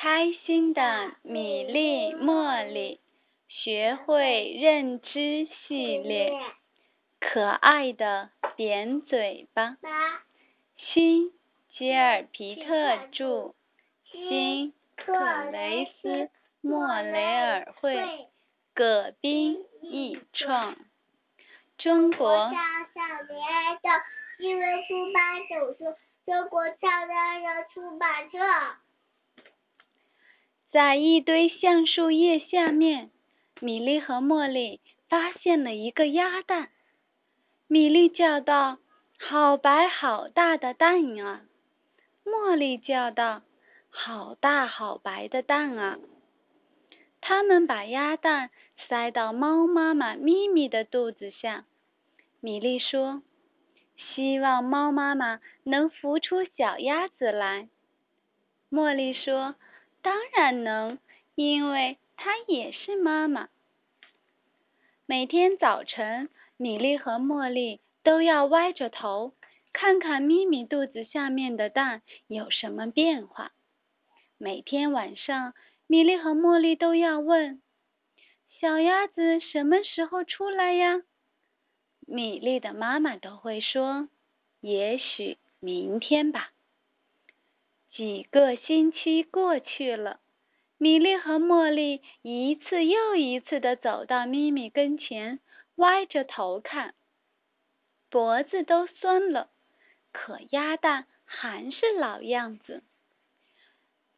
开心的米粒茉莉学会认知系列，可爱的扁嘴巴，新吉尔皮特著，新克雷斯莫雷尔绘，葛冰译创，中国。因为出版手书，中国超人人出版社。在一堆橡树叶下面，米莉和茉莉发现了一个鸭蛋。米莉叫道：“好白好大的蛋啊！”茉莉叫道：“好大好白的蛋啊！”他们把鸭蛋塞到猫妈妈咪咪的肚子下。米莉说。希望猫妈妈能孵出小鸭子来。茉莉说：“当然能，因为她也是妈妈。”每天早晨，米莉和茉莉都要歪着头，看看咪咪肚子下面的蛋有什么变化。每天晚上，米莉和茉莉都要问：“小鸭子什么时候出来呀？”米莉的妈妈都会说：“也许明天吧。”几个星期过去了，米莉和茉莉一次又一次的走到咪咪跟前，歪着头看，脖子都酸了，可鸭蛋还是老样子。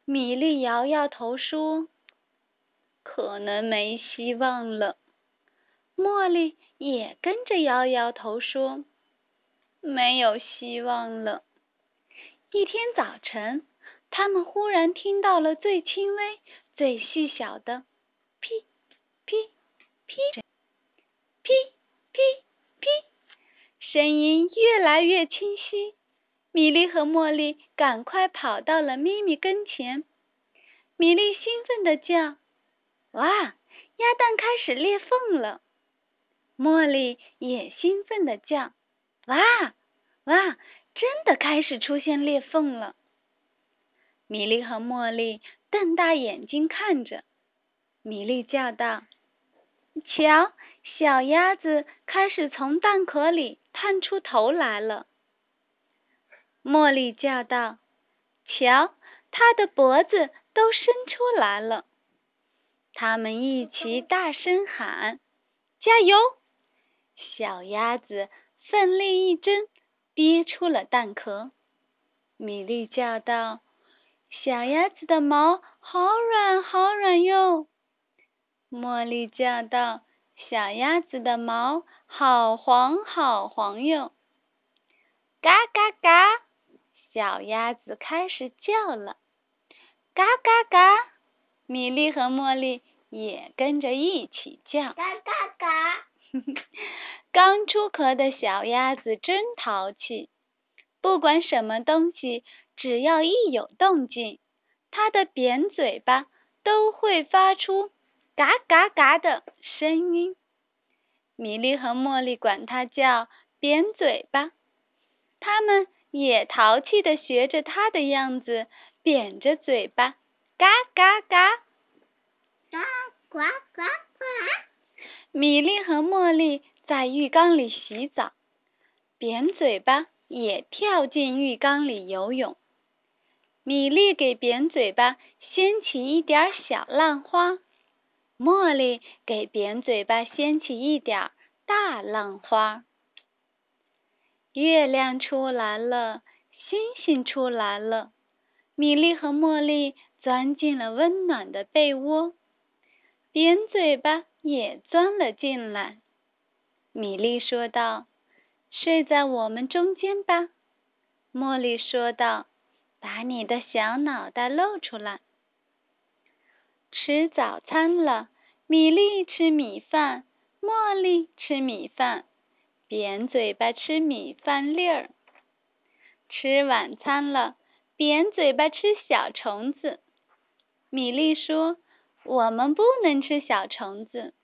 米莉摇摇头说：“可能没希望了。”茉莉。也跟着摇摇头说：“没有希望了。”一天早晨，他们忽然听到了最轻微、最细小的“噼噼噼”噼噼噼，声音越来越清晰。米莉和茉莉赶快跑到了咪咪跟前。米莉兴奋地叫：“哇，鸭蛋开始裂缝了！”茉莉也兴奋地叫：“哇哇，真的开始出现裂缝了！”米莉和茉莉瞪大眼睛看着。米莉叫道：“瞧，小鸭子开始从蛋壳里探出头来了。”茉莉叫道：“瞧，它的脖子都伸出来了。”他们一起大声喊：“加油！”小鸭子奋力一挣，憋出了蛋壳。米莉叫道：“小鸭子的毛好软，好软哟！”茉莉叫道：“小鸭子的毛好黄，好黄哟！”嘎嘎嘎，小鸭子开始叫了。嘎嘎嘎，米粒和茉莉也跟着一起叫。嘎嘎嘎。刚出壳的小鸭子真淘气，不管什么东西，只要一有动静，它的扁嘴巴都会发出“嘎嘎嘎”的声音。米莉和茉莉管它叫“扁嘴巴”，它们也淘气的学着它的样子，扁着嘴巴，“嘎嘎嘎”，“嘎呱呱呱”。米莉和茉莉在浴缸里洗澡，扁嘴巴也跳进浴缸里游泳。米粒给扁嘴巴掀起一点小浪花，茉莉给扁嘴巴掀起一点大浪花。月亮出来了，星星出来了，米粒和茉莉钻进了温暖的被窝，扁嘴巴。也钻了进来。米粒说道：“睡在我们中间吧。”茉莉说道：“把你的小脑袋露出来。”吃早餐了，米粒吃米饭，茉莉吃米饭，扁嘴巴吃米饭粒儿。吃晚餐了，扁嘴巴吃小虫子。米粒说。我们不能吃小虫子，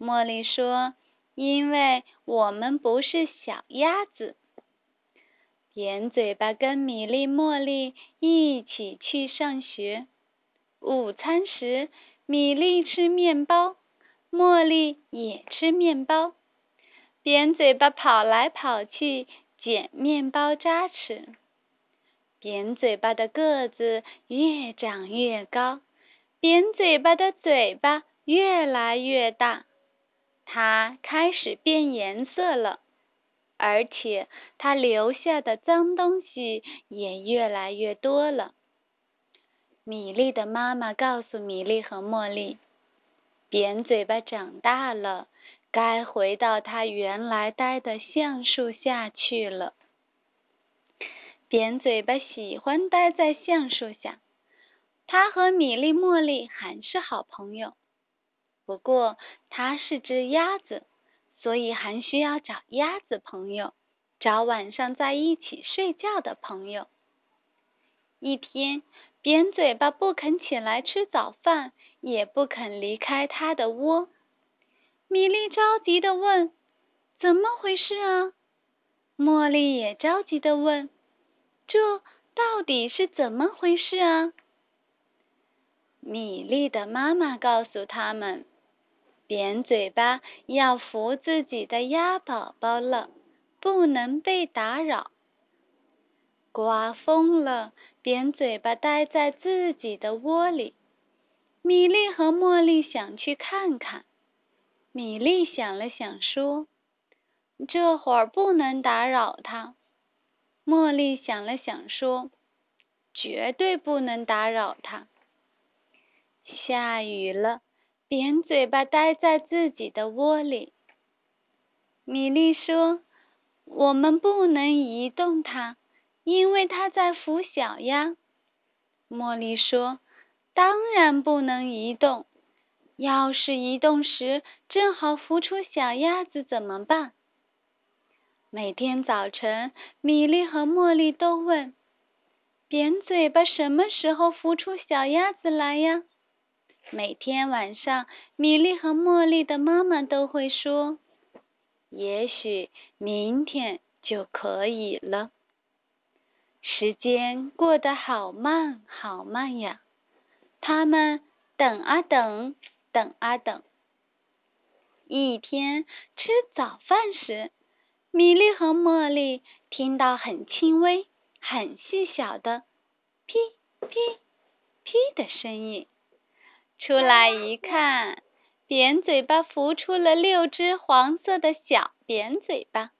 茉莉说，因为我们不是小鸭子。扁嘴巴跟米粒、茉莉一起去上学。午餐时，米粒吃面包，茉莉也吃面包。扁嘴巴跑来跑去捡面包渣吃。扁嘴巴的个子越长越高，扁嘴巴的嘴巴越来越大，它开始变颜色了。而且，它留下的脏东西也越来越多了。米粒的妈妈告诉米粒和茉莉：“扁嘴巴长大了，该回到它原来待的橡树下去了。”扁嘴巴喜欢待在橡树下，它和米粒、茉莉还是好朋友。不过，它是只鸭子。所以还需要找鸭子朋友，找晚上在一起睡觉的朋友。一天，扁嘴巴不肯起来吃早饭，也不肯离开它的窝。米粒着急的问：“怎么回事啊？”茉莉也着急的问：“这到底是怎么回事啊？”米粒的妈妈告诉他们。扁嘴巴要扶自己的鸭宝宝了，不能被打扰。刮风了，扁嘴巴待在自己的窝里。米粒和茉莉想去看看。米粒想了想说：“这会儿不能打扰它。”茉莉想了想说：“绝对不能打扰它。”下雨了。扁嘴巴待在自己的窝里。米莉说：“我们不能移动它，因为它在孵小鸭。”茉莉说：“当然不能移动。要是移动时正好孵出小鸭子怎么办？”每天早晨，米莉和茉莉都问：“扁嘴巴什么时候孵出小鸭子来呀？”每天晚上，米莉和茉莉的妈妈都会说：“也许明天就可以了。”时间过得好慢，好慢呀！他们等啊等，等啊等。一天吃早饭时，米莉和茉莉听到很轻微、很细小的“噼噼噼”的声音。出来一看，扁嘴巴浮出了六只黄色的小扁嘴巴，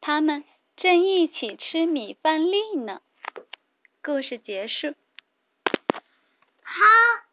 它们正一起吃米饭粒呢。故事结束。好。